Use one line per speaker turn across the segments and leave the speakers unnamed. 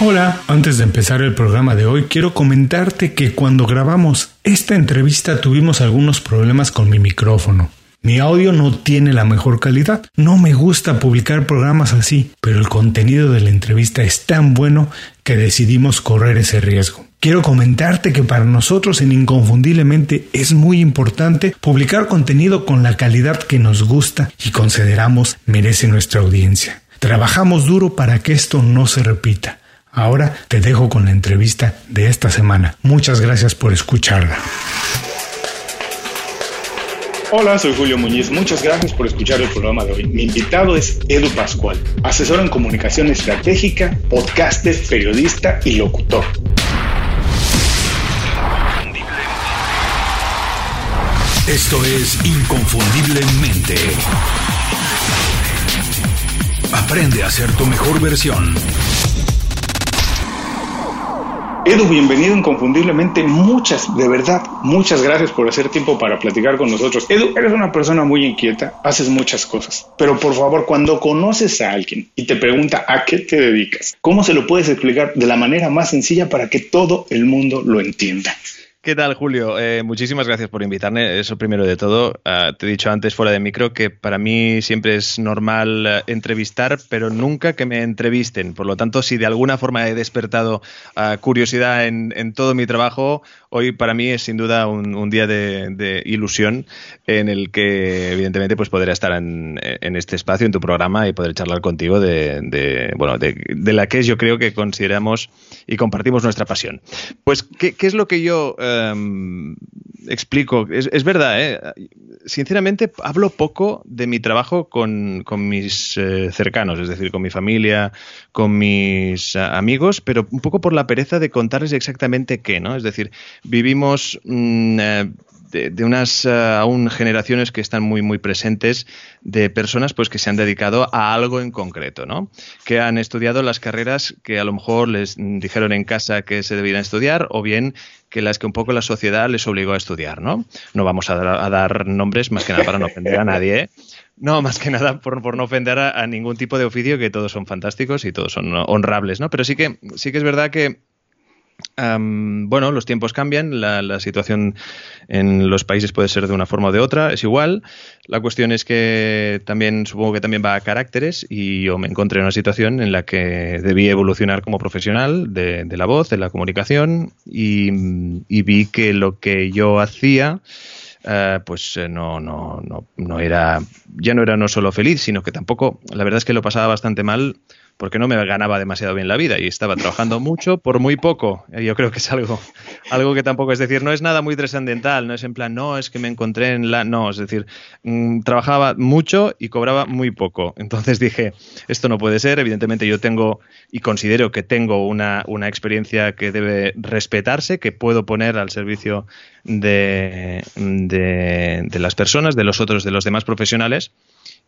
Hola, antes de empezar el programa de hoy quiero comentarte que cuando grabamos esta entrevista tuvimos algunos problemas con mi micrófono. Mi audio no tiene la mejor calidad. No me gusta publicar programas así, pero el contenido de la entrevista es tan bueno que decidimos correr ese riesgo. Quiero comentarte que para nosotros en Inconfundiblemente es muy importante publicar contenido con la calidad que nos gusta y consideramos merece nuestra audiencia. Trabajamos duro para que esto no se repita. Ahora te dejo con la entrevista de esta semana. Muchas gracias por escucharla.
Hola, soy Julio Muñiz. Muchas gracias por escuchar el programa de hoy. Mi invitado es Edu Pascual, asesor en comunicación estratégica, podcaster, periodista y locutor.
Esto es Inconfundiblemente. Aprende a ser tu mejor versión.
Edu, bienvenido inconfundiblemente. Muchas, de verdad, muchas gracias por hacer tiempo para platicar con nosotros. Edu, eres una persona muy inquieta, haces muchas cosas, pero por favor, cuando conoces a alguien y te pregunta a qué te dedicas, ¿cómo se lo puedes explicar de la manera más sencilla para que todo el mundo lo entienda?
¿Qué tal, Julio? Eh, muchísimas gracias por invitarme. Eso primero de todo. Ah, te he dicho antes fuera de micro que para mí siempre es normal eh, entrevistar, pero nunca que me entrevisten. Por lo tanto, si de alguna forma he despertado ah, curiosidad en, todo mi trabajo, hoy para mí es sin duda un, día de, ilusión en el que, evidentemente, pues podré estar en, este espacio, en tu programa y poder charlar contigo de, bueno, de, la que yo creo que consideramos y compartimos nuestra pasión. Pues, ¿qué, es lo que yo... Em, explico, es, verdad, ¿eh? sinceramente hablo poco de mi trabajo con, mis eh, cercanos, es decir, con mi familia, con mis eh, amigos, pero un poco por la pereza de contarles exactamente qué, ¿no? Es decir, vivimos mm, de, unas eh, aún generaciones que están muy muy presentes de personas pues que se han dedicado a algo en concreto, ¿no? Que han estudiado las carreras que a lo mejor les dijeron en casa que se debían estudiar o bien que las que un poco la sociedad les obligó a estudiar, ¿no? No vamos a dar, nombres más que nada para no ofender a nadie, ¿eh? No, más que nada por, por no ofender a, a, ningún tipo de oficio, que todos son fantásticos y todos son honrables, ¿no? Pero sí que, sí que es verdad que bueno, los tiempos cambian, la, situación en los países puede ser de una forma o de otra, es igual. La cuestión es que también supongo que también va a caracteres y yo me encontré en una situación en la que debí evolucionar como profesional de, la voz, de la comunicación y, vi que lo que yo hacía eh, pues eh, no, no, no, no era, ya no era no solo feliz, sino que tampoco, la verdad es que lo pasaba bastante mal porque no me ganaba demasiado bien la vida y estaba trabajando mucho por muy poco. Eh, yo creo que es algo, algo que tampoco es decir, no es nada muy trascendental, no es en plan, no, es que me encontré en la. No, es decir, mm, trabajaba mucho y cobraba muy poco. Entonces dije, esto no puede ser. Evidentemente, yo tengo y considero que tengo una, una experiencia que debe respetarse, que puedo poner al servicio de, de, de las personas, de los otros, de los demás profesionales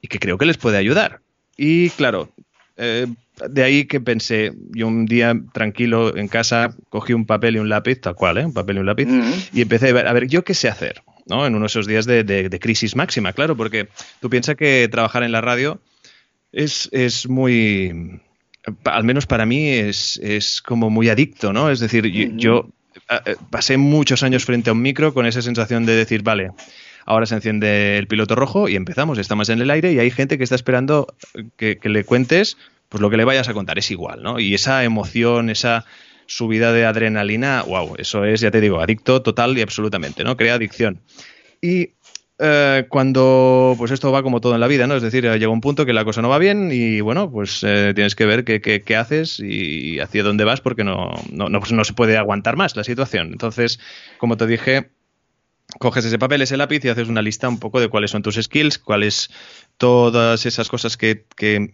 y que creo que les puede ayudar. Y claro, eh, de ahí que pensé, yo un día tranquilo en casa cogí un papel y un lápiz, tal cual, ¿eh? un papel y un lápiz, y empecé a ver, a ver, ¿yo qué sé hacer? ¿no? En uno de esos días de, crisis máxima, claro, porque tú piensas que trabajar en la radio es, es muy, al menos para mí, es, es, como muy adicto, ¿no? Es decir, yo, eh, pasé muchos años frente a un micro con esa sensación de decir, vale, ahora se enciende el piloto rojo y empezamos, estamos en el aire y hay gente que está esperando que, le cuentes pues lo que le vayas a contar, es igual, ¿no? Y esa emoción, esa subida de adrenalina, wow, eso es, ya te digo, adicto total y absolutamente, ¿no? Crea adicción. Y eh, cuando pues esto va como todo en la vida, ¿no? Es decir, llega un punto que la cosa no va bien y bueno, pues eh, tienes que ver qué, qué, haces y hacia dónde vas porque no, no, no, pues no se puede aguantar más la situación. Entonces, como te dije, coges ese papel, ese lápiz y haces una lista un poco de cuáles son tus skills, cuáles todas esas cosas que, que,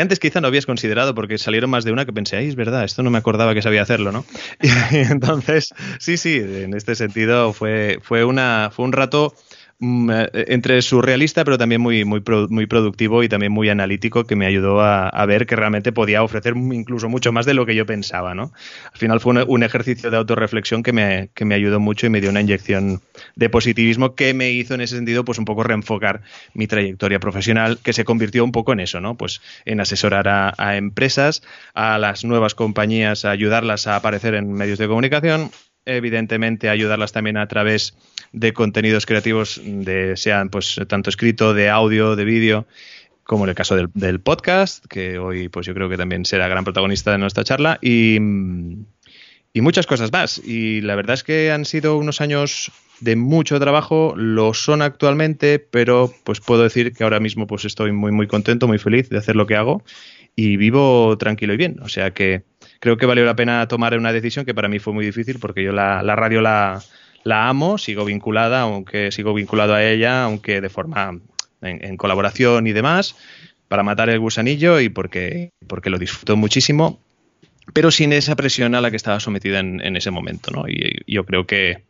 antes quizá no habías considerado porque salieron más de una que pensé, ay, es verdad, esto no me acordaba que sabía hacerlo, ¿no? Y entonces, sí, sí, en este sentido fue, fue, una, fue un rato entre surrealista, pero también muy, muy, muy productivo y también muy analítico, que me ayudó a, ver que realmente podía ofrecer incluso mucho más de lo que yo pensaba, ¿no? Al final fue un, ejercicio de autorreflexión que me, que me ayudó mucho y me dio una inyección de positivismo que me hizo en ese sentido, pues un poco reenfocar mi trayectoria profesional, que se convirtió un poco en eso, ¿no? Pues en asesorar a, a empresas, a las nuevas compañías, a ayudarlas a aparecer en medios de comunicación evidentemente ayudarlas también a través de contenidos creativos, de sean pues tanto escrito, de audio, de vídeo, como en el caso del, podcast, que hoy pues yo creo que también será gran protagonista de nuestra charla, y, y muchas cosas más. Y la verdad es que han sido unos años de mucho trabajo, lo son actualmente, pero pues puedo decir que ahora mismo pues estoy muy muy contento, muy feliz de hacer lo que hago y vivo tranquilo y bien. O sea que creo que valió la pena tomar una decisión que para mí fue muy difícil porque yo la, radio la, la, amo, sigo vinculada, aunque sigo vinculado a ella, aunque de forma en, colaboración y demás, para matar el gusanillo y porque, porque lo disfruto muchísimo, pero sin esa presión a la que estaba sometida en, en ese momento. ¿no? Y, yo creo que,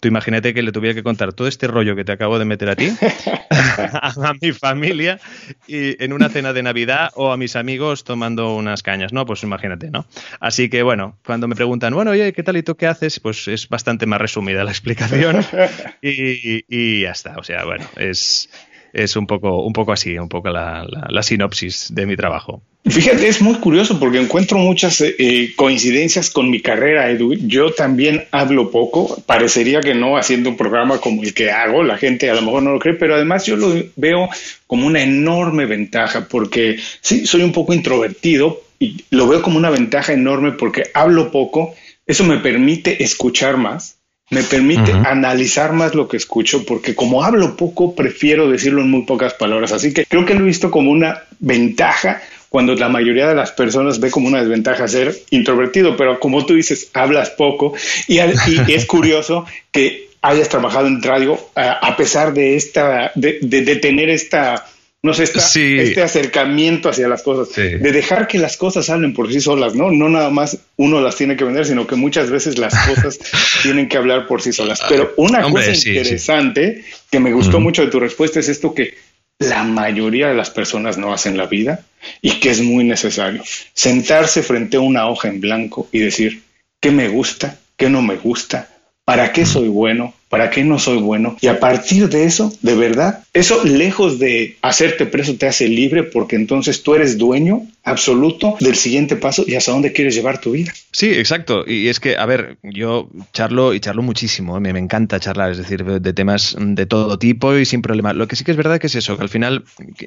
Tú imagínate que le tuviera que contar todo este rollo que te acabo de meter a ti, a, mi familia, y en una cena de Navidad o a mis amigos tomando unas cañas, ¿no? Pues imagínate, ¿no? Así que bueno, cuando me preguntan, bueno, oye, ¿qué tal y tú qué haces? Pues es bastante más resumida la explicación y, y ya está. O sea, bueno, es, es un poco, un poco así, un poco la, sinopsis de mi trabajo.
Fíjate, es muy curioso porque encuentro muchas eh, coincidencias con mi carrera, Edu. Yo también hablo poco, parecería que no haciendo un programa como el que hago, la gente a lo mejor no lo cree, pero además yo lo veo como una enorme ventaja porque sí, soy un poco introvertido y lo veo como una ventaja enorme porque hablo poco, eso me permite escuchar más me permite analizar más lo que escucho, porque como hablo poco, prefiero decirlo en muy pocas palabras. Así que creo que lo he visto como una ventaja cuando la mayoría de las personas ve como una desventaja ser introvertido, pero como tú dices, hablas poco y, es curioso que hayas trabajado en radio a, pesar de esta, de tener esta no sé, este acercamiento hacia las cosas, de dejar que las cosas hablen por sí solas, ¿no? No nada más uno las tiene que vender, sino que muchas veces las cosas tienen que hablar por sí solas. Pero una cosa interesante que me gustó mucho de tu respuesta es esto que la mayoría de las personas no hacen la vida y que es muy necesario. Sentarse frente a una hoja en blanco y decir, ¿qué me gusta? ¿Qué no me gusta? ¿Para qué soy bueno? ¿Para qué no soy bueno? Y a partir de eso, de verdad, eso lejos de hacerte preso te hace libre porque entonces tú eres dueño absoluto del siguiente paso y hasta dónde quieres llevar tu vida.
Sí, exacto. Y es que, a ver, yo charlo y charlo muchísimo, ¿eh? me, me encanta charlar, es decir, de temas de todo tipo y sin problema. Lo que sí que es verdad que es eso, que al final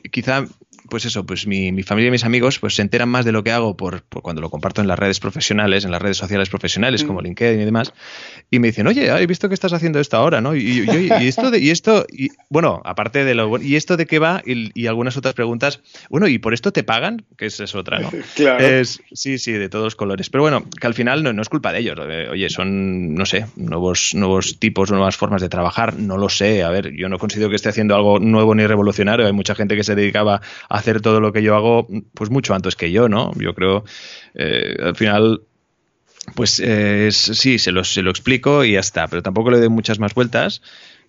quizá pues eso, pues mi, familia y mis amigos pues se enteran más de lo que hago por, cuando lo comparto en las redes profesionales, en las redes sociales profesionales como mm. LinkedIn y demás, y me dicen, oye, he visto que estás haciendo esto ahora, ¿no? Y, esto de, y esto, y, bueno, aparte de lo, y esto de qué va, y, algunas otras preguntas, bueno, ¿y por esto te pagan? Que esa es otra, ¿no?
Claro.
Es, sí, sí, de todos los colores. Pero bueno, que al final no, es culpa de ellos. Eh, oye, son, no sé, nuevos, nuevos tipos, nuevas formas de trabajar, no lo sé. A ver, yo no considero que esté haciendo algo nuevo ni revolucionario. Hay mucha gente que se dedicaba a hacer todo lo que yo hago, pues mucho antes que yo, ¿no? Yo creo, eh, al final pues eh, sí, se lo, se lo explico y ya está, pero tampoco le doy muchas más vueltas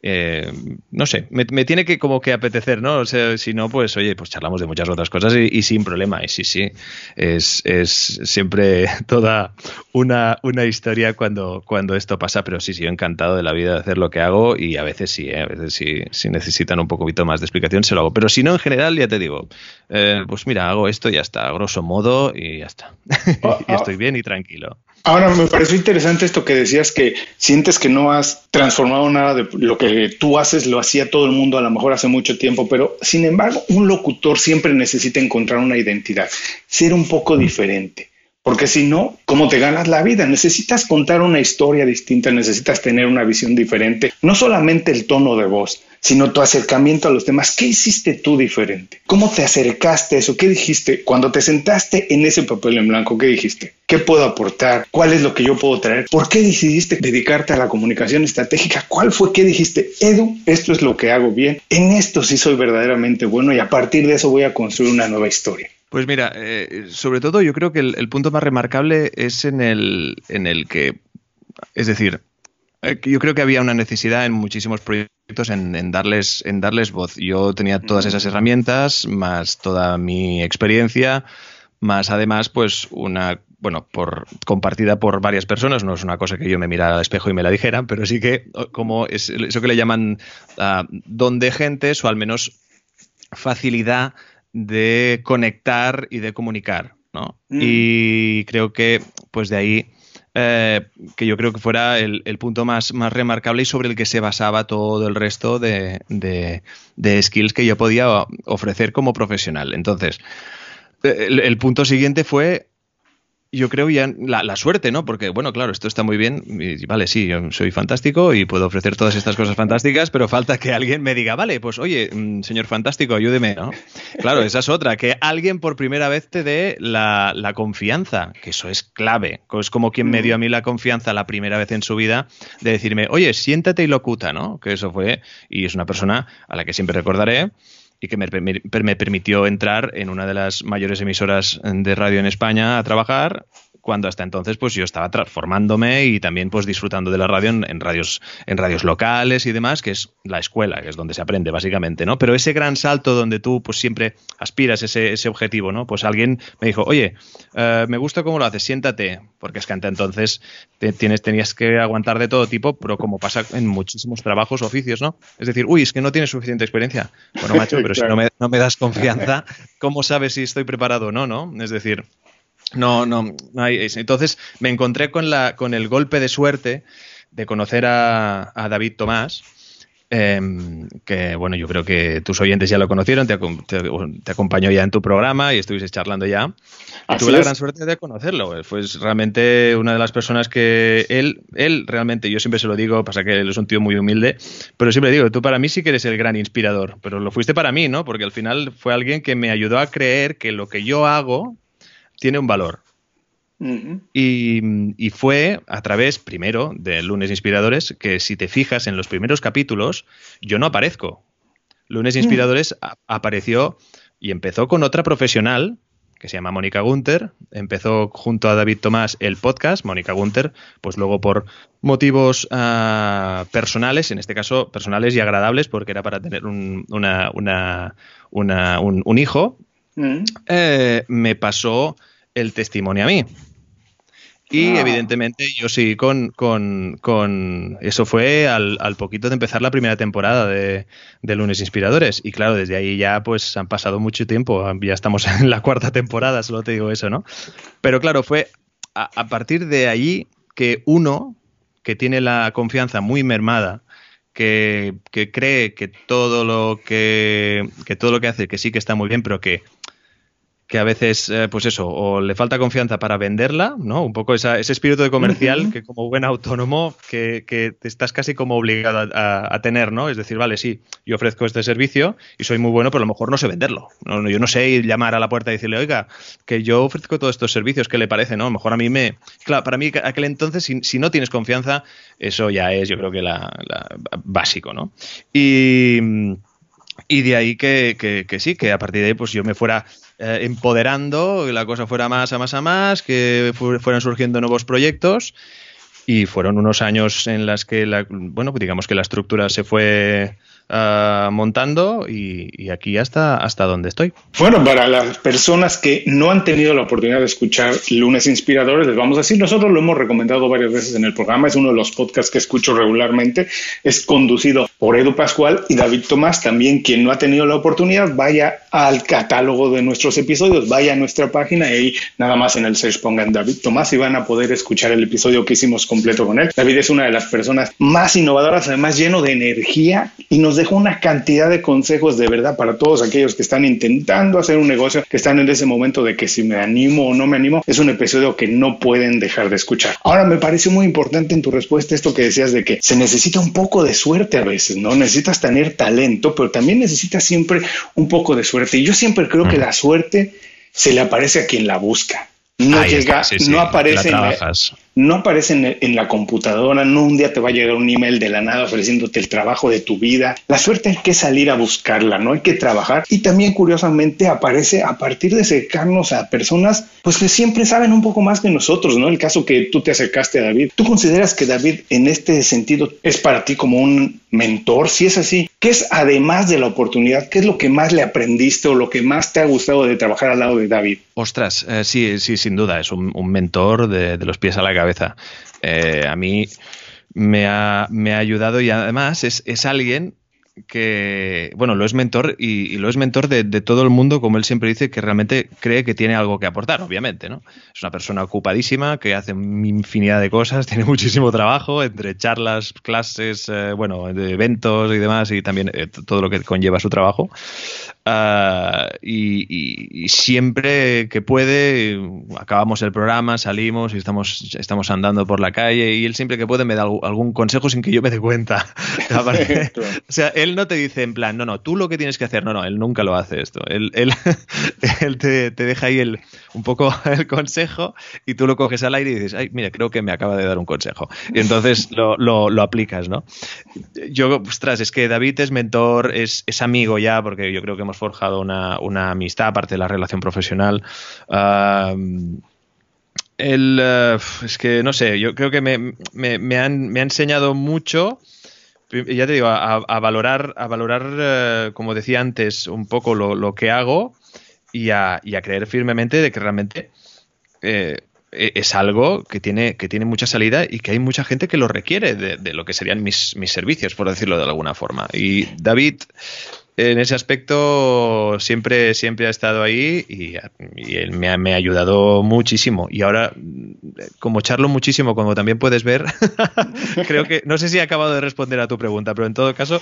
eh, no sé, me, tiene que como que apetecer, ¿no? O sea, si no, pues oye, pues charlamos de muchas otras cosas y, sin problema. Y sí, sí, es, es siempre toda una, una, historia cuando, cuando esto pasa, pero sí, sí, yo encantado de la vida de hacer lo que hago y a veces sí, ¿eh? a veces sí, si necesitan un poquito más de explicación, se lo hago. Pero si no, en general, ya te digo, eh, pues mira, hago esto y ya está, a grosso modo y ya está. Ah, y estoy ah. bien y tranquilo.
Ahora, me pareció interesante esto que decías que sientes que no has transformado nada de lo que tú haces, lo hacía todo el mundo a lo mejor hace mucho tiempo, pero sin embargo, un locutor siempre necesita encontrar una identidad, ser un poco diferente. Porque si no, ¿cómo te ganas la vida? Necesitas contar una historia distinta, necesitas tener una visión diferente, no solamente el tono de voz, sino tu acercamiento a los demás. ¿Qué hiciste tú diferente? ¿Cómo te acercaste a eso? ¿Qué dijiste? Cuando te sentaste en ese papel en blanco, ¿qué dijiste? ¿Qué puedo aportar? ¿Cuál es lo que yo puedo traer? ¿Por qué decidiste dedicarte a la comunicación estratégica? ¿Cuál fue que dijiste, Edu, esto es lo que hago bien? En esto sí soy verdaderamente bueno y a partir de eso voy a construir una nueva historia.
Pues mira, eh, sobre todo yo creo que el, punto más remarcable es en el, en el que, es decir, yo creo que había una necesidad en muchísimos proyectos en, darles, en darles voz. Yo tenía todas esas herramientas, más toda mi experiencia, más además, pues una, bueno, por compartida por varias personas, no es una cosa que yo me mirara al espejo y me la dijera, pero sí que como es eso que le llaman uh, don de gentes o al menos facilidad de conectar y de comunicar, ¿no? Mm. Y creo que pues de ahí eh, que yo creo que fuera el, punto más, más, remarcable y sobre el que se basaba todo el resto de, de, skills que yo podía ofrecer como profesional. Entonces, el punto siguiente fue yo creo ya la, suerte, ¿no? Porque, bueno, claro, esto está muy bien. vale, sí, yo soy fantástico y puedo ofrecer todas estas cosas fantásticas, pero falta que alguien me diga, vale, pues oye, mm, señor fantástico, ayúdeme, ¿no? Claro, esa es otra, que alguien por primera vez te dé la, confianza, que eso es clave. Es como quien me dio a mí la confianza la primera vez en su vida de decirme, oye, siéntate y locuta, ¿no? Que eso fue, y es una persona a la que siempre recordaré y que me, permitió entrar en una de las mayores emisoras de radio en España a trabajar cuando hasta entonces pues yo estaba transformándome y también pues disfrutando de la radio en, radios en radios locales y demás que es la escuela que es donde se aprende básicamente no pero ese gran salto donde tú pues siempre aspiras ese, ese objetivo no pues alguien me dijo oye eh, me gusta cómo lo haces siéntate porque es que hasta entonces tienes tenías que aguantar de todo tipo pero como pasa en muchísimos trabajos oficios no es decir uy es que no tienes suficiente experiencia bueno macho pero si no me, no me das confianza cómo sabes si estoy preparado o no no es decir no, no, no hay. Entonces me encontré con, la, con el golpe de suerte de conocer a, David Tomás, em, que bueno, yo creo que tus oyentes ya lo conocieron, te, acompañó ya en tu programa y estuviste charlando ya. Y tuve la gran suerte de conocerlo. Fue realmente una de las personas que él, él realmente, yo siempre se lo digo, pasa que él es un tío muy humilde, pero siempre digo, tú para mí sí que eres el gran inspirador, pero lo fuiste para mí, ¿no? Porque al final fue alguien que me ayudó a creer que lo que yo hago tiene un valor. y, fue a través, primero, de Lunes Inspiradores, que si te fijas en los primeros capítulos, yo no aparezco. Lunes Inspiradores apareció y empezó con otra profesional que se llama Mónica Gunter. Empezó junto a David Tomás el podcast, Mónica Gunter, pues luego por motivos ah, personales, en este caso personales y agradables, porque era para tener un, una, una, un, hijo, eh, me pasó el testimonio a mí. Y ah. evidentemente yo sí con, con, eso fue al, poquito de empezar la primera temporada de, Lunes Inspiradores. Y claro, desde ahí ya pues han pasado mucho tiempo, ya estamos en la cuarta temporada, solo te digo eso, ¿no? Pero claro, fue a, partir de ahí que uno, que tiene la confianza muy mermada, que, que cree que todo lo que, que todo lo que hace, que sí que está muy bien, pero que que a veces, eh, pues eso, o le falta confianza para venderla, ¿no? Un poco ese espíritu de comercial que como buen autónomo que, que te estás casi como obligado a, tener, ¿no? Es decir, vale, sí, yo ofrezco este servicio y soy muy bueno, pero a lo mejor no sé venderlo. No, yo no sé llamar a la puerta y decirle, oiga, que yo ofrezco todos estos servicios, ¿qué le parece, no? A lo mejor a mí me... Claro, para mí aquel entonces, si, no tienes confianza, eso ya es, yo creo que la, básico, ¿no? Y... Y de ahí que, que, que, sí, que a partir de ahí pues yo me fuera eh, empoderando, que la cosa fuera más a más a más, que fueran surgiendo nuevos proyectos. Y fueron unos años en las que la, bueno, digamos que la estructura se fue Ah, montando y, aquí hasta, hasta donde estoy.
Bueno, para las personas que no han tenido la oportunidad de escuchar Lunes Inspiradores, les vamos a decir, nosotros lo hemos recomendado varias veces en el programa, es uno de los podcasts que escucho regularmente, es conducido por Edu Pascual y David Tomás, también quien no ha tenido la oportunidad, vaya al catálogo de nuestros episodios, vaya a nuestra página y ahí nada más en el search pongan David Tomás y van a poder escuchar el episodio que hicimos completo con él. David es una de las personas más innovadoras, además lleno de energía y nos dejó una cantidad de consejos de verdad para todos aquellos que están intentando hacer un negocio, que están en ese momento de que si me animo o no me animo, es un episodio que no pueden dejar de escuchar. Ahora me parece muy importante en tu respuesta esto que decías de que se necesita un poco de suerte a veces, ¿no? Necesitas tener talento, pero también necesitas siempre un poco de suerte. Y yo siempre creo que la suerte se le aparece a quien la busca. No llega, no aparece no aparecen en la computadora, no un día te va a llegar un email de la nada ofreciéndote el trabajo de tu vida. La suerte hay que salir a buscarla, no hay que trabajar. Y también curiosamente aparece a partir de acercarnos a personas pues que siempre saben un poco más que nosotros, ¿no? El caso que tú te acercaste a David. ¿Tú consideras que David en este sentido es para ti como un mentor? Si es así, ¿qué es además de la oportunidad? ¿Qué es lo que más le aprendiste o lo que más te ha gustado de trabajar al lado de David?
Ostras, eh, sí, sí, sin duda, es un, mentor de, los pies a la cabeza. Eh, a mí me ha, me ha, ayudado y además es, es alguien que, bueno, lo es mentor y, lo es mentor de, todo el mundo, como él siempre dice, que realmente cree que tiene algo que aportar, obviamente, ¿no? Es una persona ocupadísima, que hace infinidad de cosas, tiene muchísimo trabajo, entre charlas, clases, eh, bueno, de eventos y demás, y también eh, todo lo que conlleva su trabajo. Ah, y, siempre que puede, acabamos el programa, salimos y estamos, estamos andando por la calle y él siempre que puede me da algún consejo sin que yo me dé cuenta. o sea, él no te dice en plan, no, no, tú lo que tienes que hacer, no, no, él nunca lo hace esto. Él, él, él te, deja ahí el, un poco el consejo y tú lo coges al aire y dices, ay, mira, creo que me acaba de dar un consejo. Y entonces lo, lo, lo aplicas, ¿no? Yo, ostras, es que David es mentor, es, es amigo ya, porque yo creo que hemos forjado una, amistad, aparte de la relación profesional. el, eh, es que no sé, yo creo que me, me, han, enseñado mucho ya te digo, a, valorar, a valorar eh, como decía antes, un poco lo, que hago y a, creer firmemente de que realmente eh, e, es algo que tiene, que tiene mucha salida y que hay mucha gente que lo requiere de, de lo que serían mis, mis, servicios, por decirlo de alguna forma. Y David en ese aspecto siempre, siempre ha estado ahí y, él me ha, me ha, ayudado muchísimo. Y ahora, como charlo muchísimo, como también puedes ver, creo que, no sé si he acabado de responder a tu pregunta, pero en todo caso,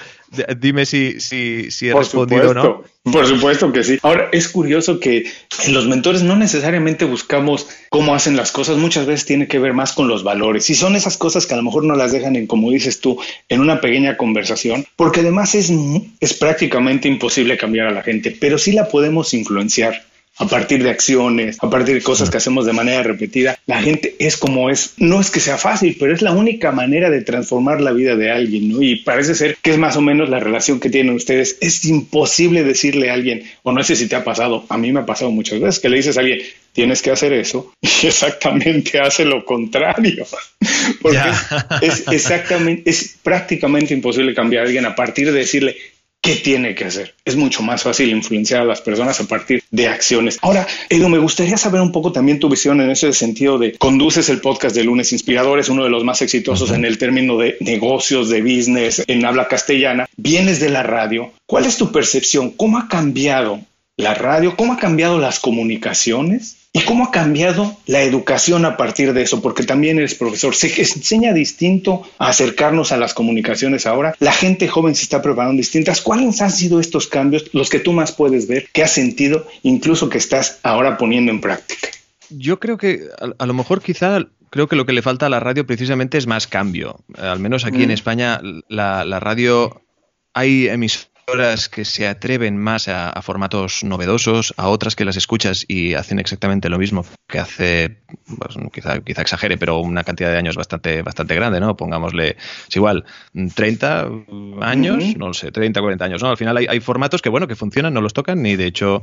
dime si, si, si he respondido o no.
Por supuesto que sí. Ahora, es curioso que en los mentores no necesariamente buscamos cómo hacen las cosas, muchas veces tiene que ver más con los valores. Y son esas cosas que a lo mejor no las dejan en, como dices tú, en una pequeña conversación, porque además es, es prácticamente imposible cambiar a la gente, pero sí la podemos influenciar a partir de acciones, a partir de cosas que hacemos de manera repetida. La gente es como es. No es que sea fácil, pero es la única manera de transformar la vida de alguien, ¿no? Y parece ser que es más o menos la relación que tienen ustedes. Es imposible decirle a alguien, o no sé si te ha pasado, a mí me ha pasado muchas veces, que le dices a alguien, tienes que hacer eso, y exactamente hace lo contrario. Porque es exactamente, es prácticamente imposible cambiar a alguien a partir de decirle, qué tiene que hacer. Es mucho más fácil influenciar a las personas a partir de acciones. Ahora, Edu, me gustaría saber un poco también tu visión en ese sentido de conduces el podcast de Lunes Inspirador, es uno de los más exitosos en el término de negocios, de business, en habla castellana. Vienes de la radio. ¿Cuál es tu percepción? ¿Cómo ha cambiado la radio? ¿Cómo ha cambiado las comunicaciones? ¿Y cómo ha cambiado la educación a partir de eso? Porque también eres profesor. Se enseña distinto a acercarnos a las comunicaciones ahora. La gente joven se está preparando distintas. ¿Cuáles han sido estos cambios, los que tú más puedes ver, que has sentido, incluso que estás ahora poniendo en práctica?
Yo creo que a, lo mejor quizá creo que lo que le falta a la radio precisamente es más cambio. Al menos aquí en mm. España la, la radio hay emisoras que se atreven más a, formatos novedosos, a otras que las escuchas y hacen exactamente lo mismo que hace, pues, quizá, quizá exagere, pero una cantidad de años bastante, bastante grande, ¿no? Pongámosle, es igual, 30 años, no lo sé, 30, 40 años, ¿no? Al final hay, hay, formatos que, bueno, que funcionan, no los tocan, ni de hecho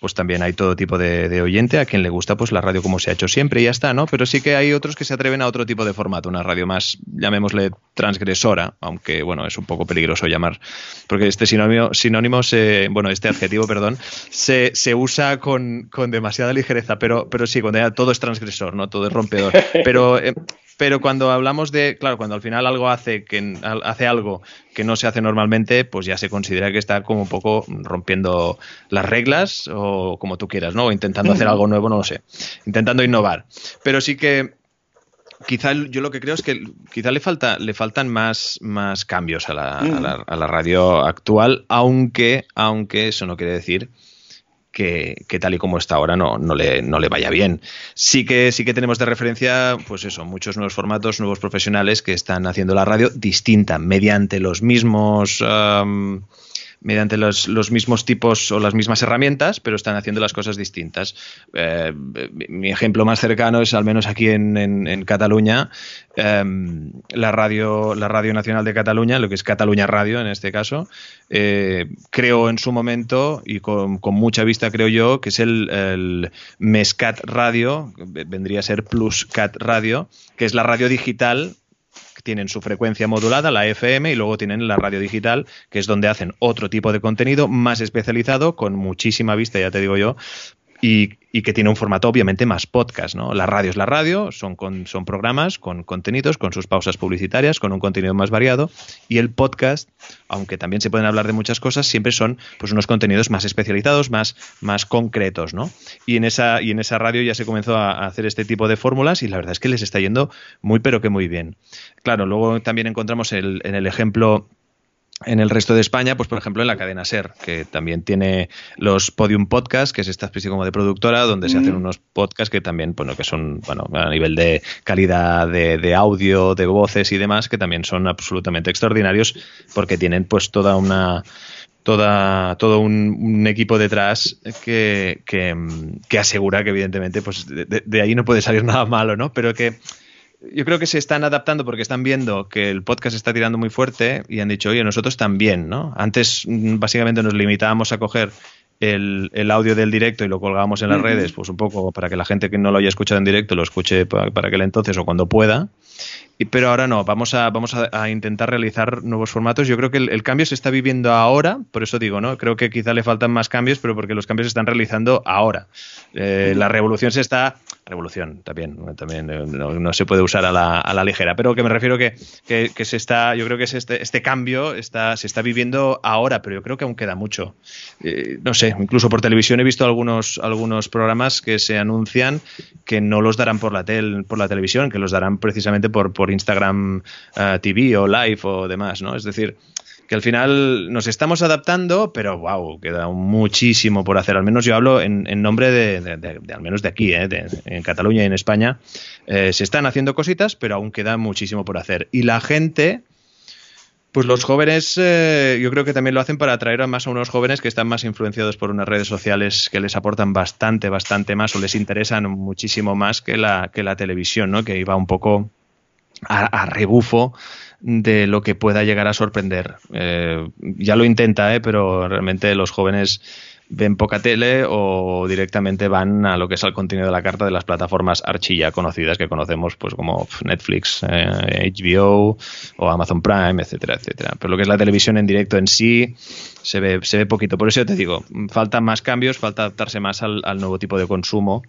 pues también hay todo tipo de, oyente a quien le gusta pues la radio como se ha hecho siempre y ya está, ¿no? Pero sí que hay otros que se atreven a otro tipo de formato, una radio más, llamémosle transgresora, aunque bueno, es un poco peligroso llamar, porque este sinónimo, sinónimo se, bueno, este adjetivo, perdón, se, se usa con, con, demasiada ligereza, pero, pero sí, cuando ya todo es transgresor, ¿no? Todo es rompedor. Pero eh, pero cuando hablamos de, claro, cuando al final algo hace, que, hace algo que no se hace normalmente, pues ya se considera que está como un poco rompiendo las reglas o como tú quieras, ¿no? O intentando hacer algo nuevo, no lo sé. Intentando innovar. Pero sí que quizá yo lo que creo es que quizá le falta le faltan más, más cambios a la, a la radio actual, aunque, aunque eso no quiere decir que, tal y como está ahora no, no, le, no le vaya bien. Sí que, sí que tenemos de referencia, pues eso, muchos nuevos formatos, nuevos profesionales que están haciendo la radio distinta, mediante los mismos mediante los, los, mismos tipos o las mismas herramientas, pero están haciendo las cosas distintas. Eh, mi ejemplo más cercano es, al menos aquí en, en, Cataluña, em, la, radio, la Radio Nacional de Cataluña, lo que es Cataluña Radio en este caso, eh, creo en su momento y con, con, mucha vista creo yo que es el, el Mescat Radio, vendría a ser Plus Cat Radio, que es la radio digital tienen su frecuencia modulada, la FM, y luego tienen la radio digital, que es donde hacen otro tipo de contenido más especializado, con muchísima vista, ya te digo yo, y, que tiene un formato obviamente más podcast, ¿no? La radio es la radio, son, son programas con contenidos, con sus pausas publicitarias, con un contenido más variado y el podcast, aunque también se pueden hablar de muchas cosas, siempre son pues unos contenidos más especializados, más, más concretos, ¿no? Y en, esa, y en esa radio ya se comenzó a, hacer este tipo de fórmulas y la verdad es que les está yendo muy pero que muy bien. Claro, luego también encontramos el, en el ejemplo en el resto de España, pues por ejemplo en la cadena SER, que también tiene los Podium Podcast, que es esta especie como de productora, donde se hacen unos podcasts que también, bueno, que son, bueno, a nivel de calidad de, audio, de voces y demás, que también son absolutamente extraordinarios, porque tienen pues toda una toda, todo un, equipo detrás que, que, asegura que evidentemente pues de, de, ahí no puede salir nada malo, ¿no? Pero que yo creo que se están adaptando porque están viendo que el podcast está tirando muy fuerte y han dicho, oye, nosotros también, ¿no? Antes mm, básicamente nos limitábamos a coger el, audio del directo y lo colgábamos en las redes, pues un poco para que la gente que no lo haya escuchado en directo lo escuche para, para aquel entonces o cuando pueda pero ahora no, vamos a, vamos a, intentar realizar nuevos formatos. Yo creo que el, cambio se está viviendo ahora, por eso digo, ¿no? Creo que quizá le faltan más cambios, pero porque los cambios se están realizando ahora. Eh, la revolución se está. Revolución también, también eh, no, se puede usar a la, a la, ligera, pero que me refiero que, que, se está. Yo creo que este, este cambio está, se está viviendo ahora, pero yo creo que aún queda mucho. Eh, no sé, incluso por televisión he visto algunos, algunos programas que se anuncian que no los darán por la, tel, por la televisión, que los darán precisamente por, por Instagram eh, TV o Live o demás, ¿no? Es decir, que al final nos estamos adaptando, pero wow, queda muchísimo por hacer. Al menos yo hablo en, nombre de, al menos de aquí, ¿eh? en Cataluña y en España. Eh, se están haciendo cositas, pero aún queda muchísimo por hacer. Y la gente, pues los jóvenes, yo creo que también lo hacen para atraer a más a unos jóvenes que están más influenciados por unas redes sociales que les aportan bastante, bastante más o les interesan muchísimo más que la, que la televisión, ¿no? Que iba un poco a, rebufo de lo que pueda llegar a sorprender. Eh, ya lo intenta, eh, pero realmente los jóvenes ven poca tele o directamente van a lo que es el contenido de la carta de las plataformas archilla conocidas que conocemos pues como Netflix, HBO eh, o Amazon Prime, etcétera, etcétera. Pero lo que es la televisión en directo en sí se ve, se ve poquito. Por eso te digo, faltan más cambios, falta adaptarse más al nuevo tipo de consumo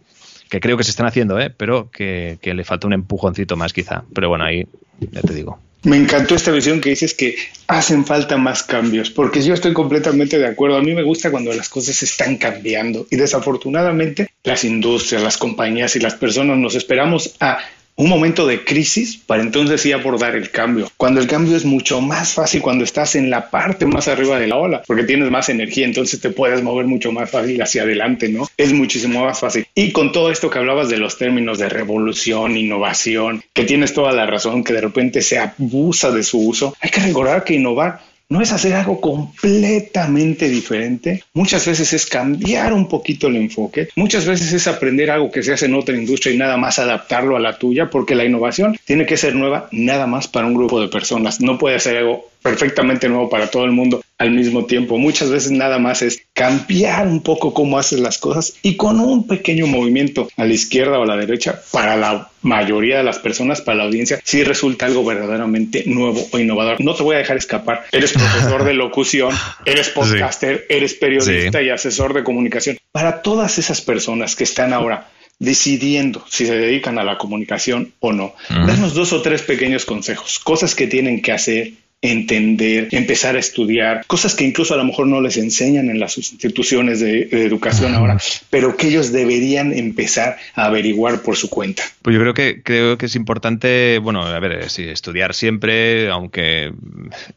que creo que se están haciendo, ¿eh? pero que, le falta un empujoncito más quizá. Pero bueno, ahí ya te digo.
Me encantó esta visión que dices que hacen falta más cambios, porque yo estoy completamente de acuerdo. A mí me gusta cuando las cosas están cambiando y desafortunadamente las industrias, las compañías y las personas nos esperamos a un momento de crisis para entonces sí abordar el cambio. Cuando el cambio es mucho más fácil cuando estás en la parte más arriba de la ola, porque tienes más energía, entonces te puedes mover mucho más fácil hacia adelante, ¿no? Es muchísimo más fácil. Y con todo esto que hablabas de los términos de revolución, innovación, que tienes toda la razón, que de repente se abusa de su uso, hay que recordar que innovar no es hacer algo completamente diferente. Muchas veces es cambiar un poquito el enfoque. Muchas veces es aprender algo que se hace en otra industria y nada más adaptarlo a la tuya, porque la innovación tiene que ser nueva nada más para un grupo de personas. No puede ser algo perfectamente nuevo para todo el mundo al mismo tiempo. Muchas veces nada más es cambiar un poco cómo haces las cosas y con un pequeño movimiento a la izquierda o a la derecha para la mayoría de las personas, para la audiencia, sí resulta algo verdaderamente nuevo o innovador. No te voy a dejar escapar. Eres profesor de locución, eres podcaster, eres periodista y asesor de comunicación. Para todas esas personas que están ahora decidiendo si se dedican a la comunicación o no. Danos dos o tres pequeños consejos, cosas que tienen que hacer entender, empezar a estudiar, cosas que incluso a lo mejor no les enseñan en las instituciones de, educación ahora, pero que ellos deberían empezar a averiguar por su cuenta.
Pues yo creo que creo que es importante, bueno, a ver, sí, estudiar siempre, aunque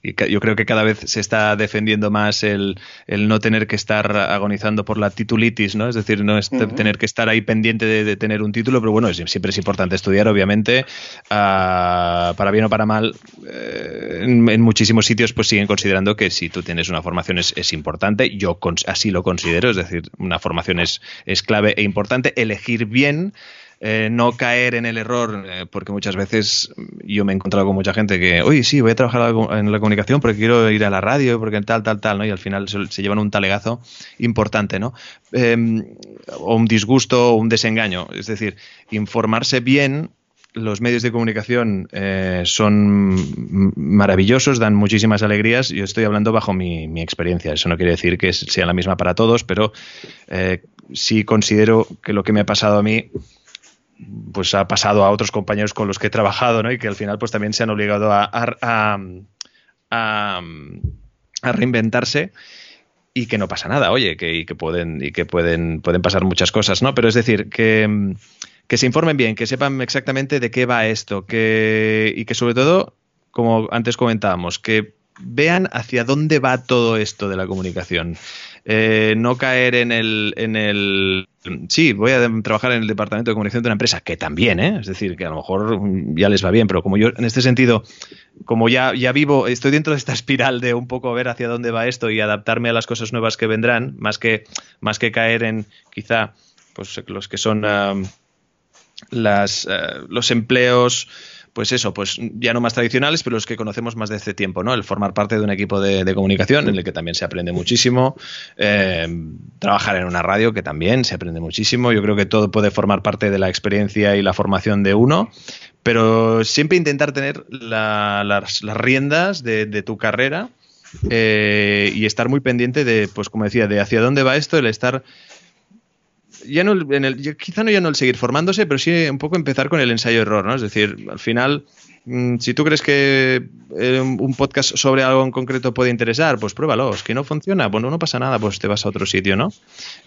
yo creo que cada vez se está defendiendo más el, el no tener que estar agonizando por la titulitis, ¿no? Es decir, no es tener que estar ahí pendiente de, tener un título, pero bueno, siempre es importante estudiar, obviamente, ah, para bien o para mal. Eh, en muchísimos sitios pues siguen considerando que si tú tienes una formación es, importante. Yo así lo considero, es decir, una formación es, es clave e importante. Elegir bien eh, no caer en el error, eh, porque muchas veces yo me he encontrado con mucha gente que, oye, sí, voy a trabajar en la comunicación porque quiero ir a la radio, porque tal, tal, tal, ¿no? Y al final se, llevan un talegazo importante, ¿no? Em, o un disgusto o un desengaño. Es decir, informarse bien los medios de comunicación eh, son maravillosos, dan muchísimas alegrías. Yo estoy hablando bajo mi, experiencia. Eso no quiere decir que sea la misma para todos, pero sí considero que lo que me ha pasado a mí pues ha pasado a otros compañeros con los que he trabajado, ¿no? Y que al final pues también se han obligado a, a, reinventarse y que no pasa nada, oye, y que pueden, y que pueden, pueden pasar muchas cosas, ¿no? Pero es decir, que, que se informen bien, que sepan exactamente de qué va esto, que, y que sobre todo, como antes comentábamos, que vean hacia dónde va todo esto de la comunicación. Eh, no caer en el, en el sí, voy a trabajar en el departamento de comunicación de una empresa, que también, ¿eh? es decir, que a lo mejor ya les va bien, pero como yo en este sentido, como ya, ya vivo, estoy dentro de esta espiral de un poco ver hacia dónde va esto y adaptarme a las cosas nuevas que vendrán, más que, más que caer en quizá pues los que son las, eh, los empleos pues eso, pues ya no más tradicionales, pero los que conocemos más de hace tiempo, ¿no? El formar parte de un equipo de, comunicación en el que también se aprende muchísimo, eh, trabajar en una radio que también se aprende muchísimo. Yo creo que todo puede formar parte de la experiencia y la formación de uno, pero siempre intentar tener las, riendas de, tu carrera eh, y estar muy pendiente de, pues como decía, de hacia dónde va esto, el estar ya no en el, quizá no ya no el seguir formándose, pero sí un poco empezar con el ensayo-error, ¿no? Es decir, al final, mm, si tú crees que eh, un podcast sobre algo en concreto puede interesar, pues pruébalo. Es que no funciona, bueno, no pasa nada, pues te vas a otro sitio, ¿no?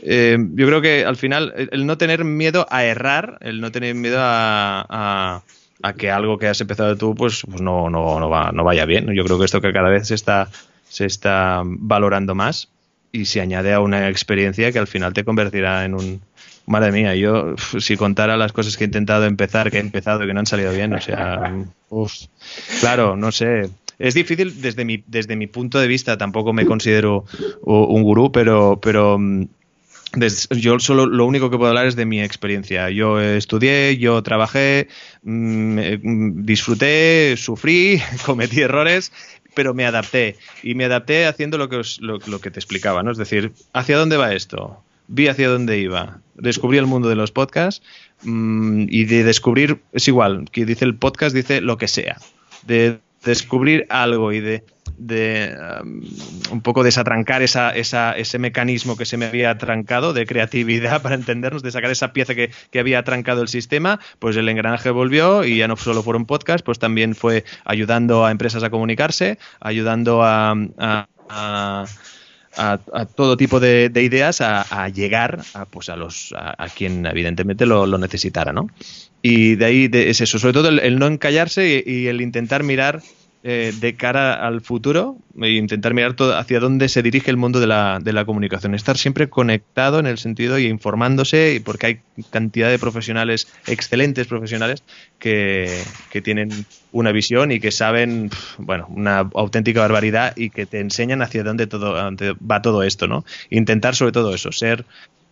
Eh, yo creo que al final, el no tener miedo a errar, el no tener miedo a, a, que algo que has empezado tú, pues, pues no, no, no, va, no vaya bien. Yo creo que esto que cada vez se está, se está valorando más y se añade a una experiencia que al final te convertirá en un... Madre mía, yo si contara las cosas que he intentado empezar, que he empezado y que no han salido bien, o sea, claro, no sé. Es difícil desde mi, desde mi punto de vista, tampoco me considero un gurú, pero, pero mm, yo solo lo único que puedo hablar es de mi experiencia. Yo estudié, yo trabajé, mm, mm, disfruté, sufrí, cometí errores pero me adapté. Y me adapté haciendo lo que, lo, que te explicaba, ¿no? Es decir, ¿hacia dónde va esto? Vi hacia dónde iba. Descubrí el mundo de los podcasts mm, y de descubrir, es igual, que dice el podcast, dice lo que sea. Descubrir algo y de um, un poco desatrancar esa, esa, ese mecanismo que se me había atrancado de creatividad para entendernos, de sacar esa pieza que, había atrancado el sistema, pues el engranaje volvió y ya no solo fueron podcast, pues también fue ayudando a empresas a comunicarse, ayudando a, a, todo tipo de, ideas a, llegar a, pues a, los, a, quien evidentemente lo, necesitara, ¿no? Y de ahí es eso, sobre todo el, no encallarse y, el intentar mirar eh, de cara al futuro e intentar mirar todo hacia dónde se dirige el mundo de la, de la comunicación. Estar siempre conectado en el sentido y informándose, porque hay cantidad de profesionales, excelentes profesionales, que, que tienen una visión y que saben, bueno, una auténtica barbaridad y que te enseñan hacia dónde todo va todo esto, ¿no? Intentar sobre todo eso, ser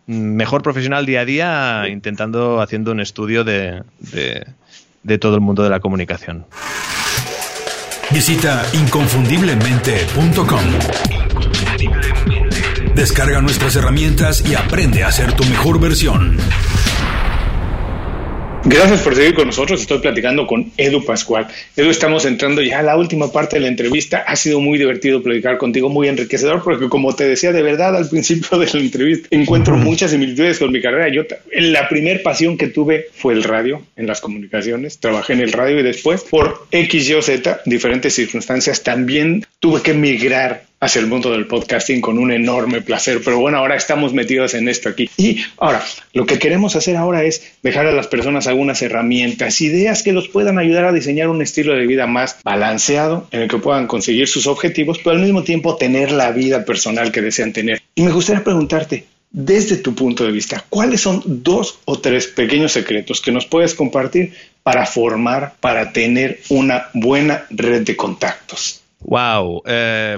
mejor profesional día a día, intentando, haciendo un estudio de, de todo el mundo de la comunicación.
Visita inconfundiblemente.com. Descarga nuestras herramientas y aprende a ser tu mejor versión.
Gracias por seguir con nosotros. Estoy platicando con Edu Pascual. Edu, estamos entrando ya a la última parte de la entrevista. Ha sido muy divertido platicar contigo, muy enriquecedor, porque como te decía, de verdad, al principio de la entrevista encuentro muchas similitudes con mi carrera. Yo, la primer pasión que tuve fue el radio, en las comunicaciones. Trabajé en el radio y después, por X, Y o Z, diferentes circunstancias, también tuve que migrar hacia el mundo del podcasting con un enorme placer. Pero bueno, ahora estamos metidos en esto aquí. Y ahora, lo que queremos hacer ahora es dejar a las personas algunas herramientas, ideas que los puedan ayudar a diseñar un estilo de vida más balanceado, en el que puedan conseguir sus objetivos, pero al mismo tiempo tener la vida personal que desean tener. Y me gustaría preguntarte, desde tu punto de vista, ¿cuáles son dos o tres pequeños secretos que nos puedes compartir para formar, para tener una buena red de contactos?
Wow. Eh,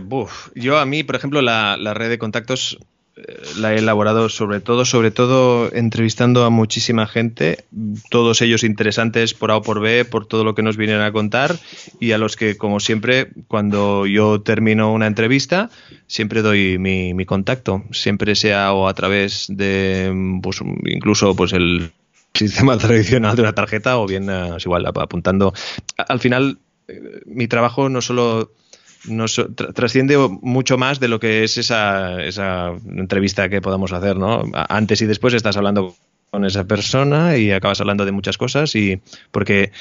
yo a mí, por ejemplo, la, red de contactos eh, la he elaborado sobre todo, sobre todo entrevistando a muchísima gente, todos ellos interesantes por A o por B, por todo lo que nos vienen a contar y a los que, como siempre, cuando yo termino una entrevista, siempre doy mi, contacto, siempre sea o a través de, pues, incluso, pues el sistema tradicional de una tarjeta o bien, eh, igual, apuntando. Al final, mi trabajo no solo nos trasciende mucho más de lo que es esa, esa entrevista que podamos hacer, ¿no? Antes y después estás hablando con esa persona y acabas hablando de muchas cosas y porque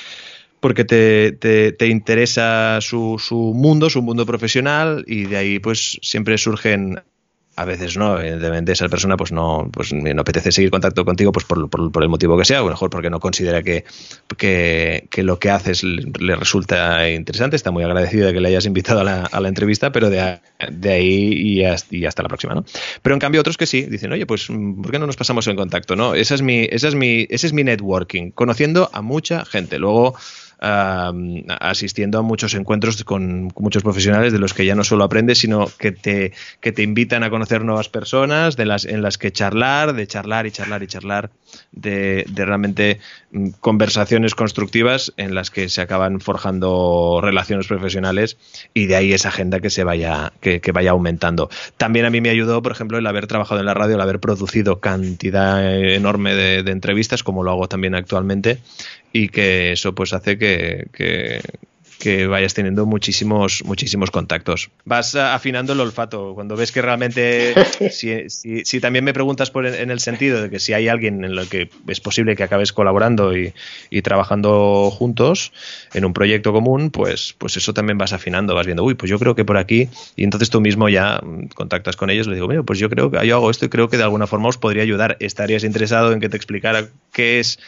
porque te, te, te interesa su, su, mundo, su mundo profesional y de ahí pues siempre surgen a veces no, evidentemente esa persona pues no, pues no apetece seguir contacto contigo pues por, por, el motivo que sea, o mejor porque no considera que, que, lo que haces le, resulta interesante, está muy agradecido de que le hayas invitado a la, a la entrevista, pero de, de ahí y hasta, y hasta, la próxima, ¿no? Pero en cambio otros que sí, dicen, oye, pues ¿por qué no nos pasamos en contacto? ¿no? Esa es mi, esa es mi, ese es mi networking, conociendo a mucha gente. Luego asistiendo a muchos encuentros con, muchos profesionales de los que ya no solo aprendes, sino que te, que te invitan a conocer nuevas personas, de las, en las que charlar, de charlar y charlar y charlar, de, realmente mm, conversaciones constructivas en las que se acaban forjando relaciones profesionales y de ahí esa agenda que se vaya, que, vaya aumentando. También a mí me ayudó, por ejemplo, el haber trabajado en la radio, el haber producido cantidad enorme de entrevistas, como lo hago también actualmente, y que eso pues hace que, que, vayas teniendo muchísimos, muchísimos contactos. Vas afinando el olfato. Cuando ves que realmente, si, si, también me preguntas por en el sentido de que si hay alguien en lo que es posible que acabes colaborando y, y, trabajando juntos en un proyecto común, pues, pues eso también vas afinando, vas viendo, uy, pues yo creo que por aquí, y entonces tú mismo ya contactas con ellos, le digo, mira, pues yo creo que yo hago esto y creo que de alguna forma os podría ayudar. ¿Estarías interesado en que te explicara qué es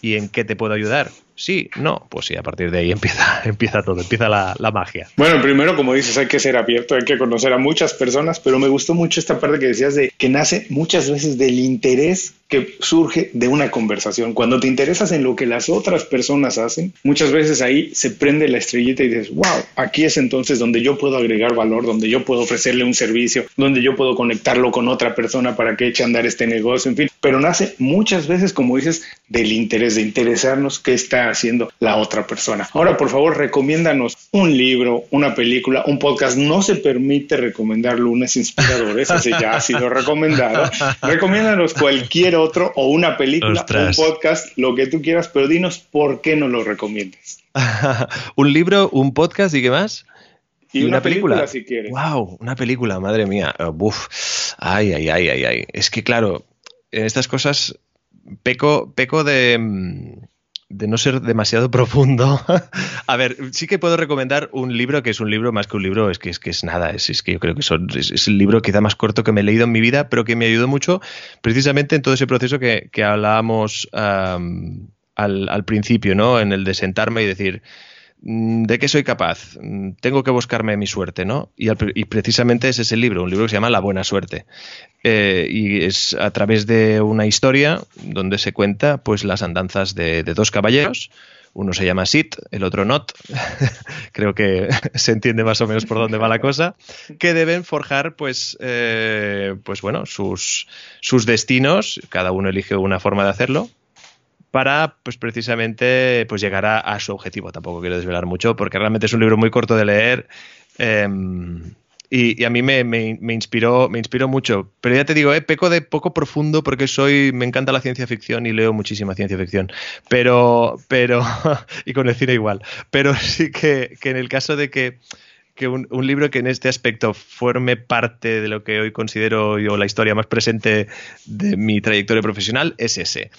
¿Y en qué te puedo ayudar? Sí, no, pues sí, a partir de ahí empieza, empieza todo, empieza la, magia.
Bueno, primero, como dices, hay que ser abierto, hay que conocer a muchas personas, pero me gustó mucho esta parte que decías de que nace muchas veces del interés que surge de una conversación. Cuando te interesas en lo que las otras personas hacen, muchas veces ahí se prende la estrellita y dices, wow, aquí es entonces donde yo puedo agregar valor, donde yo puedo ofrecerle un servicio, donde yo puedo conectarlo con otra persona para que eche a andar este negocio, en fin. Pero nace muchas veces, como dices, del interés, de interesarnos qué está haciendo la otra persona. Ahora, por favor, recomiéndanos un libro, una película, un podcast. No se permite recomendar lunes inspiradores, ese ya ha sido recomendado. Recomiéndanos cualquier otro o una película, un podcast, lo que tú quieras, pero dinos por qué no lo recomiendas.
un libro, un podcast y qué más.
Y, una, película? si quieres.
Wow, una película, madre mía. Buf. Ay, ay, ay, ay, ay. Es que claro, en estas cosas peco, peco de de no ser demasiado profundo. a ver, sí que puedo recomendar un libro que es un libro más que un libro, es que es, que es nada, es, que yo creo que es, el libro quizá más corto que me he leído en mi vida, pero que me ayudó mucho precisamente en todo ese proceso que, hablábamos al, al, principio, ¿no? En el de sentarme y decir, ¿De qué soy capaz? Mm, tengo que buscarme mi suerte, ¿no? Y, precisamente ese es el libro, un libro que se llama La Buena Suerte. Eh, y es a través de una historia donde se cuenta pues las andanzas de, dos caballeros. Uno se llama Sid, el otro Not. Creo que se entiende más o menos por dónde va la cosa. Que deben forjar, pues, eh, pues bueno, sus, sus destinos. Cada uno elige una forma de hacerlo para pues precisamente pues llegar a, su objetivo. Tampoco quiero desvelar mucho porque realmente es un libro muy corto de leer em, y, a mí me, inspiró, me inspiró mucho. Pero ya te digo, eh, peco de poco profundo porque soy, me encanta la ciencia ficción y leo muchísima ciencia ficción. Pero, pero, y con el cine igual. Pero sí que, en el caso de que un, un, libro que en este aspecto forme parte de lo que hoy considero yo la historia más presente de mi trayectoria profesional es ese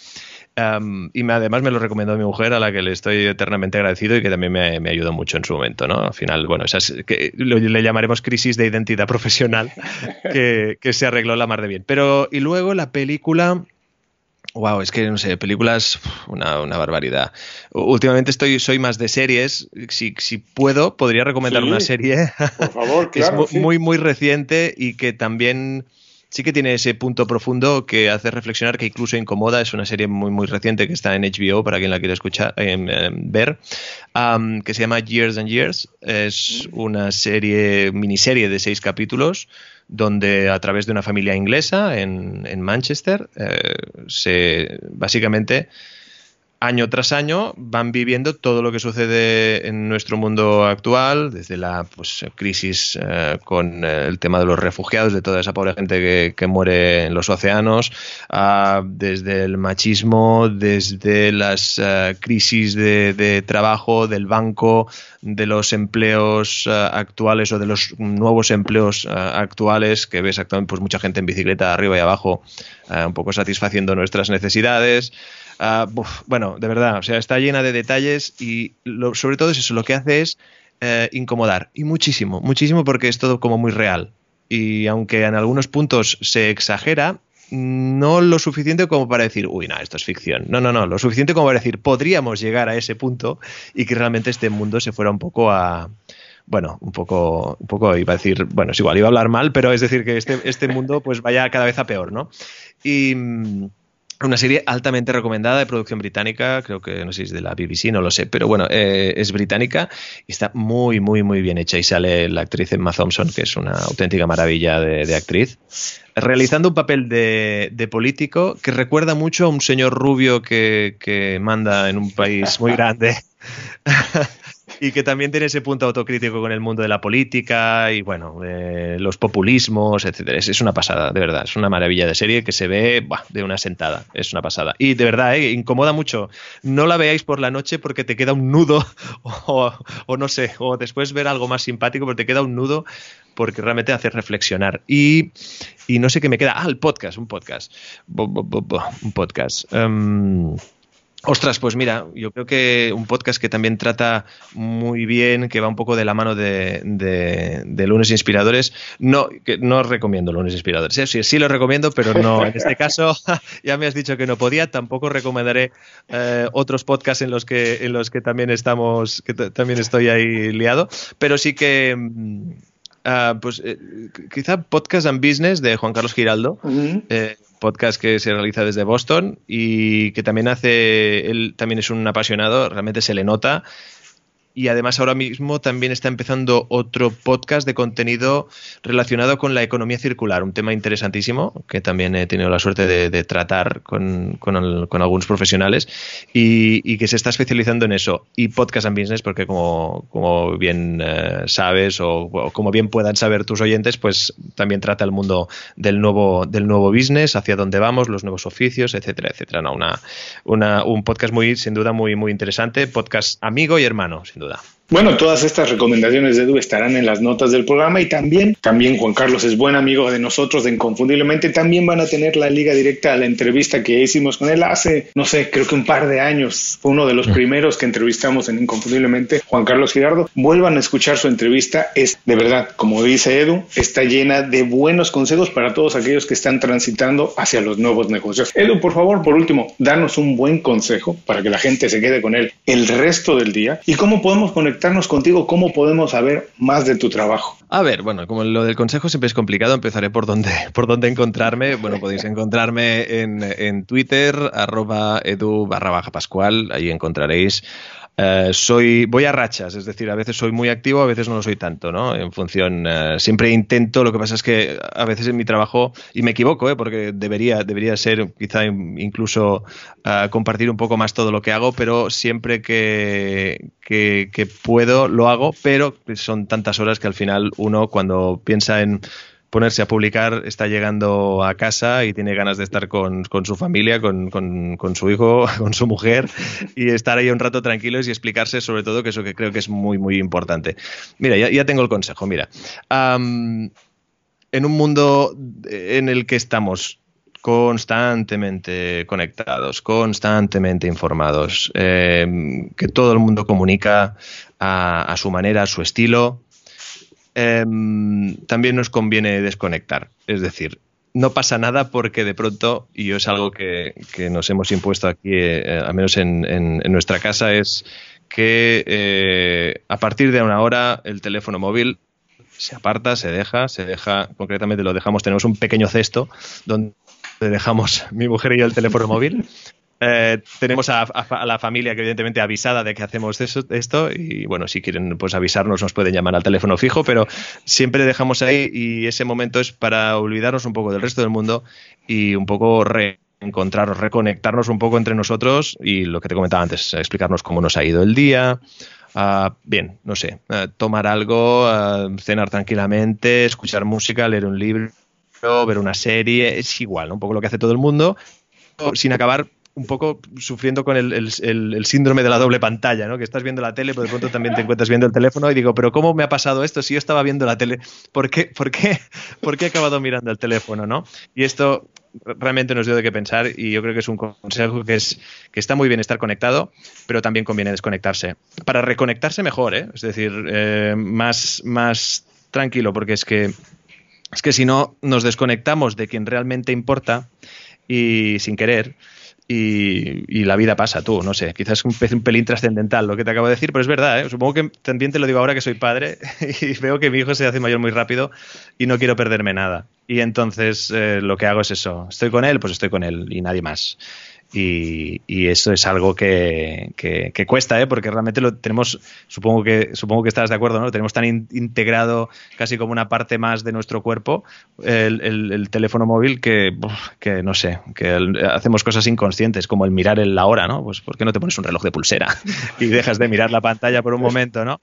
y además me lo recomendó mi mujer, a la que le estoy eternamente agradecido y que también me, ayudó mucho en su momento. ¿no? Al final, bueno, esas, que le llamaremos crisis de identidad profesional, que, se arregló la mar de bien. Pero, y luego la película. Wow, es que no sé, películas, una, barbaridad. Últimamente estoy, soy más de series. Si, si puedo, podría recomendar una serie.
Por favor, claro.
es muy, muy reciente y que también sí que tiene ese punto profundo que hace reflexionar, que incluso incomoda. Es una serie muy, muy reciente que está en HBO, para quien la quiera escuchar, ver, que se llama Years and Years. Es una serie, miniserie de seis capítulos donde a través de una familia inglesa en, en Manchester eh, se básicamente año tras año van viviendo todo lo que sucede en nuestro mundo actual, desde la pues, crisis eh, con eh, el tema de los refugiados, de toda esa pobre gente que, muere en los océanos, desde el machismo, desde las eh, crisis de, trabajo, del banco, de los empleos actuales o de los nuevos empleos actuales, que ves actualmente pues, mucha gente en bicicleta arriba y abajo, un poco satisfaciendo nuestras necesidades. Ah, bueno, de verdad, o sea, está llena de detalles y sobre todo eso, lo que hace es eh, incomodar. Y muchísimo, muchísimo porque es todo como muy real. Y aunque en algunos puntos se exagera, no lo suficiente como para decir, uy, no, esto es ficción. No, no, no, lo suficiente como para decir, podríamos llegar a ese punto y que realmente este mundo se fuera un poco a, bueno, un poco, un poco iba a decir, bueno, es igual, iba a hablar mal, pero es decir que este, este mundo pues vaya cada vez a peor, ¿no? Y, una serie altamente recomendada de producción británica, creo que no sé si es de la BBC, no lo sé, pero bueno, eh, es británica y está muy, muy, muy bien hecha. Y sale la actriz Emma Thompson, que es una auténtica maravilla de, actriz, realizando un papel de, político que recuerda mucho a un señor rubio que, que manda en un país muy grande. y que también tiene ese punto autocrítico con el mundo de la política y bueno, los populismos, etcétera. Es, una pasada, de verdad. Es una maravilla de serie que se ve de una sentada. Es una pasada. Y de verdad, eh, incomoda mucho. No la veáis por la noche porque te queda un nudo o, no sé, o después ver algo más simpático porque te queda un nudo porque realmente hace reflexionar. Y, no sé qué me queda. Ah, el podcast, un podcast. un podcast. Em, Ostras, pues mira, yo creo que un podcast que también trata muy bien, que va un poco de la mano de, de, lunes inspiradores. No, que no recomiendo lunes inspiradores. ¿eh? Sí, sí lo recomiendo, pero no. En este caso, ya me has dicho que no podía. Tampoco recomendaré eh, otros podcasts en los que en los que también estamos, que también estoy ahí liado. Pero sí que ah, pues eh, quizá Podcast and Business de Juan Carlos Giraldo podcast que se realiza desde Boston y que también hace, él también es un apasionado, realmente se le nota y además ahora mismo también está empezando otro podcast de contenido relacionado con la economía circular, un tema interesantísimo que también he tenido la suerte de, tratar con, algunos profesionales y, que se está especializando en eso. Y podcast and business, porque como, bien eh, sabes o, como bien puedan saber tus oyentes, pues también trata el mundo del nuevo, del nuevo business, hacia dónde vamos, los nuevos oficios, etcétera, etcétera. No, una, una, un podcast muy, sin duda, muy, muy interesante, podcast amigo y hermano, sin duda deuda
bueno, todas estas recomendaciones de Edu estarán en las notas del programa y también, también Juan Carlos es buen amigo de nosotros de Inconfundiblemente, también van a tener la liga directa a la entrevista que hicimos con él hace, no sé, creo que un par de años. Fue uno de los primeros que entrevistamos en Inconfundiblemente, Juan Carlos Girardo. Vuelvan a escuchar su entrevista, es de verdad, como dice Edu, está llena de buenos consejos para todos aquellos que están transitando hacia los nuevos negocios. Edu, por favor, por último, danos un buen consejo para que la gente se quede con él el resto del día y cómo podemos conectar contigo, ¿cómo podemos saber más de tu trabajo?
A ver, bueno, como lo del consejo siempre es complicado, empezaré por dónde, por dónde encontrarme. Bueno, podéis encontrarme en, en Twitter, arroba edu barra baja pascual, ahí encontraréis eh, soy, voy a rachas, es decir, a veces soy muy activo, a veces no lo soy tanto, ¿no? En función, eh, siempre intento, lo que pasa es que a veces en mi trabajo, y me equivoco, ¿eh? porque debería, debería ser quizá incluso compartir un poco más todo lo que hago, pero siempre que, que, que puedo lo hago, pero son tantas horas que al final uno cuando piensa en ponerse a publicar, está llegando a casa y tiene ganas de estar con, su familia, con, su hijo, con su mujer y estar ahí un rato tranquilos y explicarse sobre todo, que eso que creo que es muy, muy importante. Mira, ya, tengo el consejo, mira. en un mundo en el que estamos constantemente conectados, constantemente informados, em, que todo el mundo comunica a, a su manera, a su estilo, Em, también nos conviene desconectar. Es decir, no pasa nada porque de pronto, y es algo que, nos hemos impuesto aquí, eh, al menos en, nuestra casa, es que eh, a partir de una hora el teléfono móvil se aparta, se deja, se deja, concretamente lo dejamos, tenemos un pequeño cesto donde dejamos mi mujer y yo el teléfono móvil. Eh, tenemos a, la familia que evidentemente avisada de que hacemos esto y bueno, si quieren pues avisarnos nos pueden llamar al teléfono fijo, pero siempre dejamos ahí y ese momento es para olvidarnos un poco del resto del mundo y un poco reencontrarnos, reconectarnos un poco entre nosotros y lo que te comentaba antes, explicarnos cómo nos ha ido el día, Uh, bien, no sé, uh, tomar algo, uh, cenar tranquilamente, escuchar música, leer un libro, ver una serie, es igual, un poco lo que hace todo el mundo, sin acabar un poco sufriendo con el, síndrome de la doble pantalla, ¿no? Que estás viendo la tele, pero de pronto también te encuentras viendo el teléfono y digo, pero ¿cómo me ha pasado esto si yo estaba viendo la tele? ¿Por qué, por qué, por qué he acabado mirando el teléfono, no? Y esto realmente nos dio de qué pensar y yo creo que es un consejo que es que está muy bien estar conectado, pero también conviene desconectarse. Para reconectarse mejor, ¿eh? Es decir, eh, más, más tranquilo, porque es que es que si no nos desconectamos de quien realmente importa y sin querer, y, la vida pasa, tú, no sé, quizás es un, pelín trascendental lo que te acabo de decir, pero es verdad, ¿eh? supongo que también te lo digo ahora que soy padre y veo que mi hijo se hace mayor muy rápido y no quiero perderme nada. Y entonces eh, lo que hago es eso, estoy con él, pues estoy con él y nadie más. Y, eso es algo que, que, cuesta, ¿eh? porque realmente lo tenemos, supongo que, supongo que estás de acuerdo, ¿no? Tenemos tan integrado casi como una parte más de nuestro cuerpo, el, teléfono móvil, que, que, no sé, que hacemos cosas inconscientes, como el mirar la hora, ¿no? Pues ¿por qué no te pones un reloj de pulsera y dejas de mirar la pantalla por un momento, ¿no?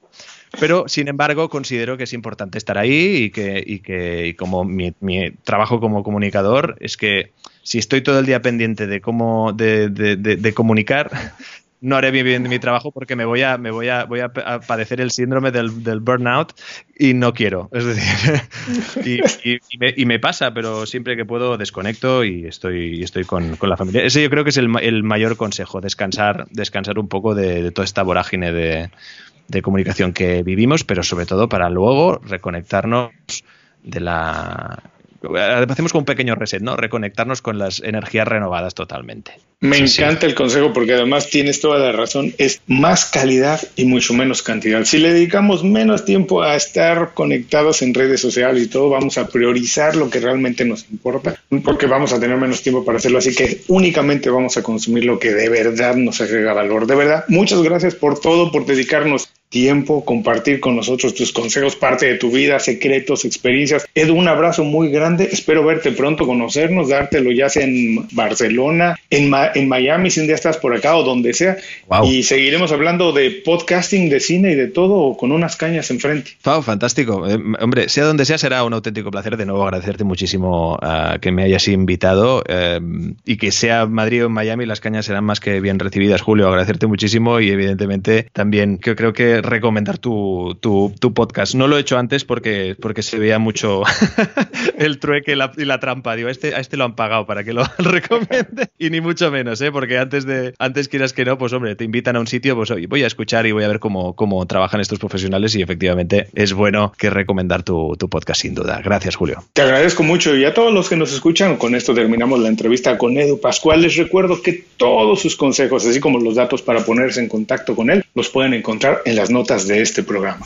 Pero, sin embargo, considero que es importante estar ahí y que, y que y como mi, mi trabajo como comunicador es que si estoy todo el día pendiente de cómo de, de, comunicar, no haré bien, mi trabajo porque me voy a, me voy a, voy a padecer el síndrome del, burnout y no quiero. Es decir, y, me, pasa, pero siempre que puedo desconecto y estoy, estoy con, la familia. Ese yo creo que es el, el mayor consejo, descansar, descansar un poco de, toda esta vorágine de, de comunicación que vivimos, pero sobre todo para luego reconectarnos de la hacemos como un pequeño reset, ¿no? Reconectarnos con las energías renovadas totalmente.
Me encanta el consejo porque además tienes toda la razón, es más calidad y mucho menos cantidad. Si le dedicamos menos tiempo a estar conectados en redes sociales y todo, vamos a priorizar lo que realmente nos importa, porque vamos a tener menos tiempo para hacerlo, así que únicamente vamos a consumir lo que de verdad nos agrega valor. De verdad, muchas gracias por todo, por dedicarnos tiempo, compartir con nosotros tus consejos, parte de tu vida, secretos, experiencias. Edu, un abrazo muy grande. Espero verte pronto, conocernos, dártelo ya sea en Barcelona, en, en Miami, si un día estás por acá o donde sea. Y seguiremos hablando de podcasting, de cine y de todo con unas cañas enfrente.
Wow, fantástico. Eh, hombre, sea donde sea, será un auténtico placer. De nuevo, agradecerte muchísimo uh, que me hayas invitado eh, y que sea Madrid o Miami, las cañas serán más que bien recibidas. Julio, agradecerte muchísimo y evidentemente también que creo que recomendar tu, tu, podcast. No lo he hecho antes porque, porque se veía mucho el trueque y la, trampa. Digo, a este, a este lo han pagado para que lo recomiende. Y ni mucho menos, ¿eh? porque antes de antes quieras que no, pues hombre, te invitan a un sitio, pues oye, voy a escuchar y voy a ver cómo, cómo trabajan estos profesionales y efectivamente es bueno que recomendar tu, tu podcast sin duda. Gracias, Julio.
Te agradezco mucho y a todos los que nos escuchan, con esto terminamos la entrevista con Edu Pascual. Les recuerdo que todos sus consejos, así como los datos para ponerse en contacto con él, los pueden encontrar en las notas de este programa.